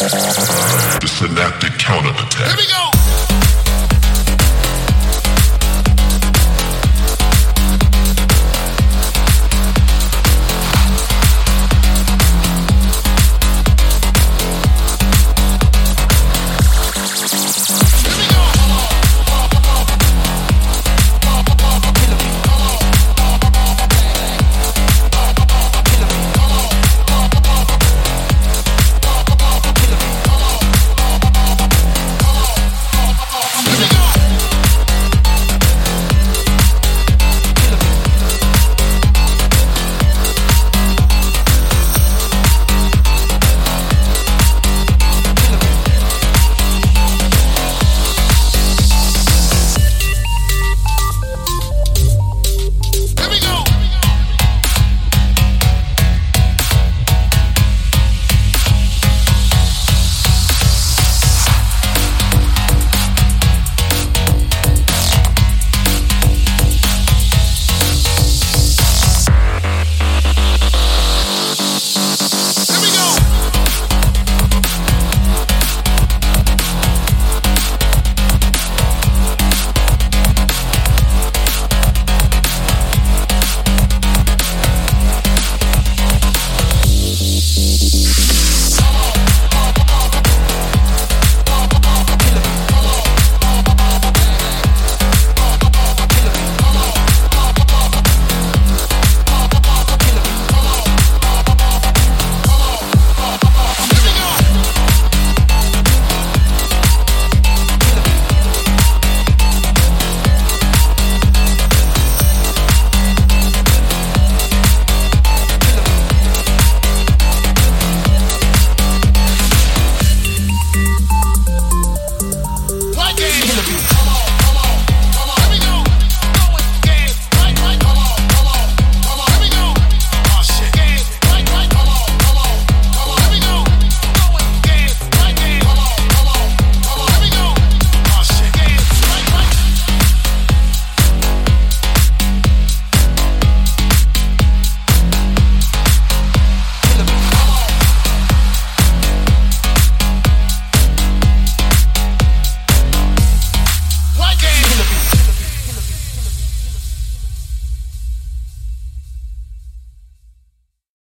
The synaptic counterattack. Here we go!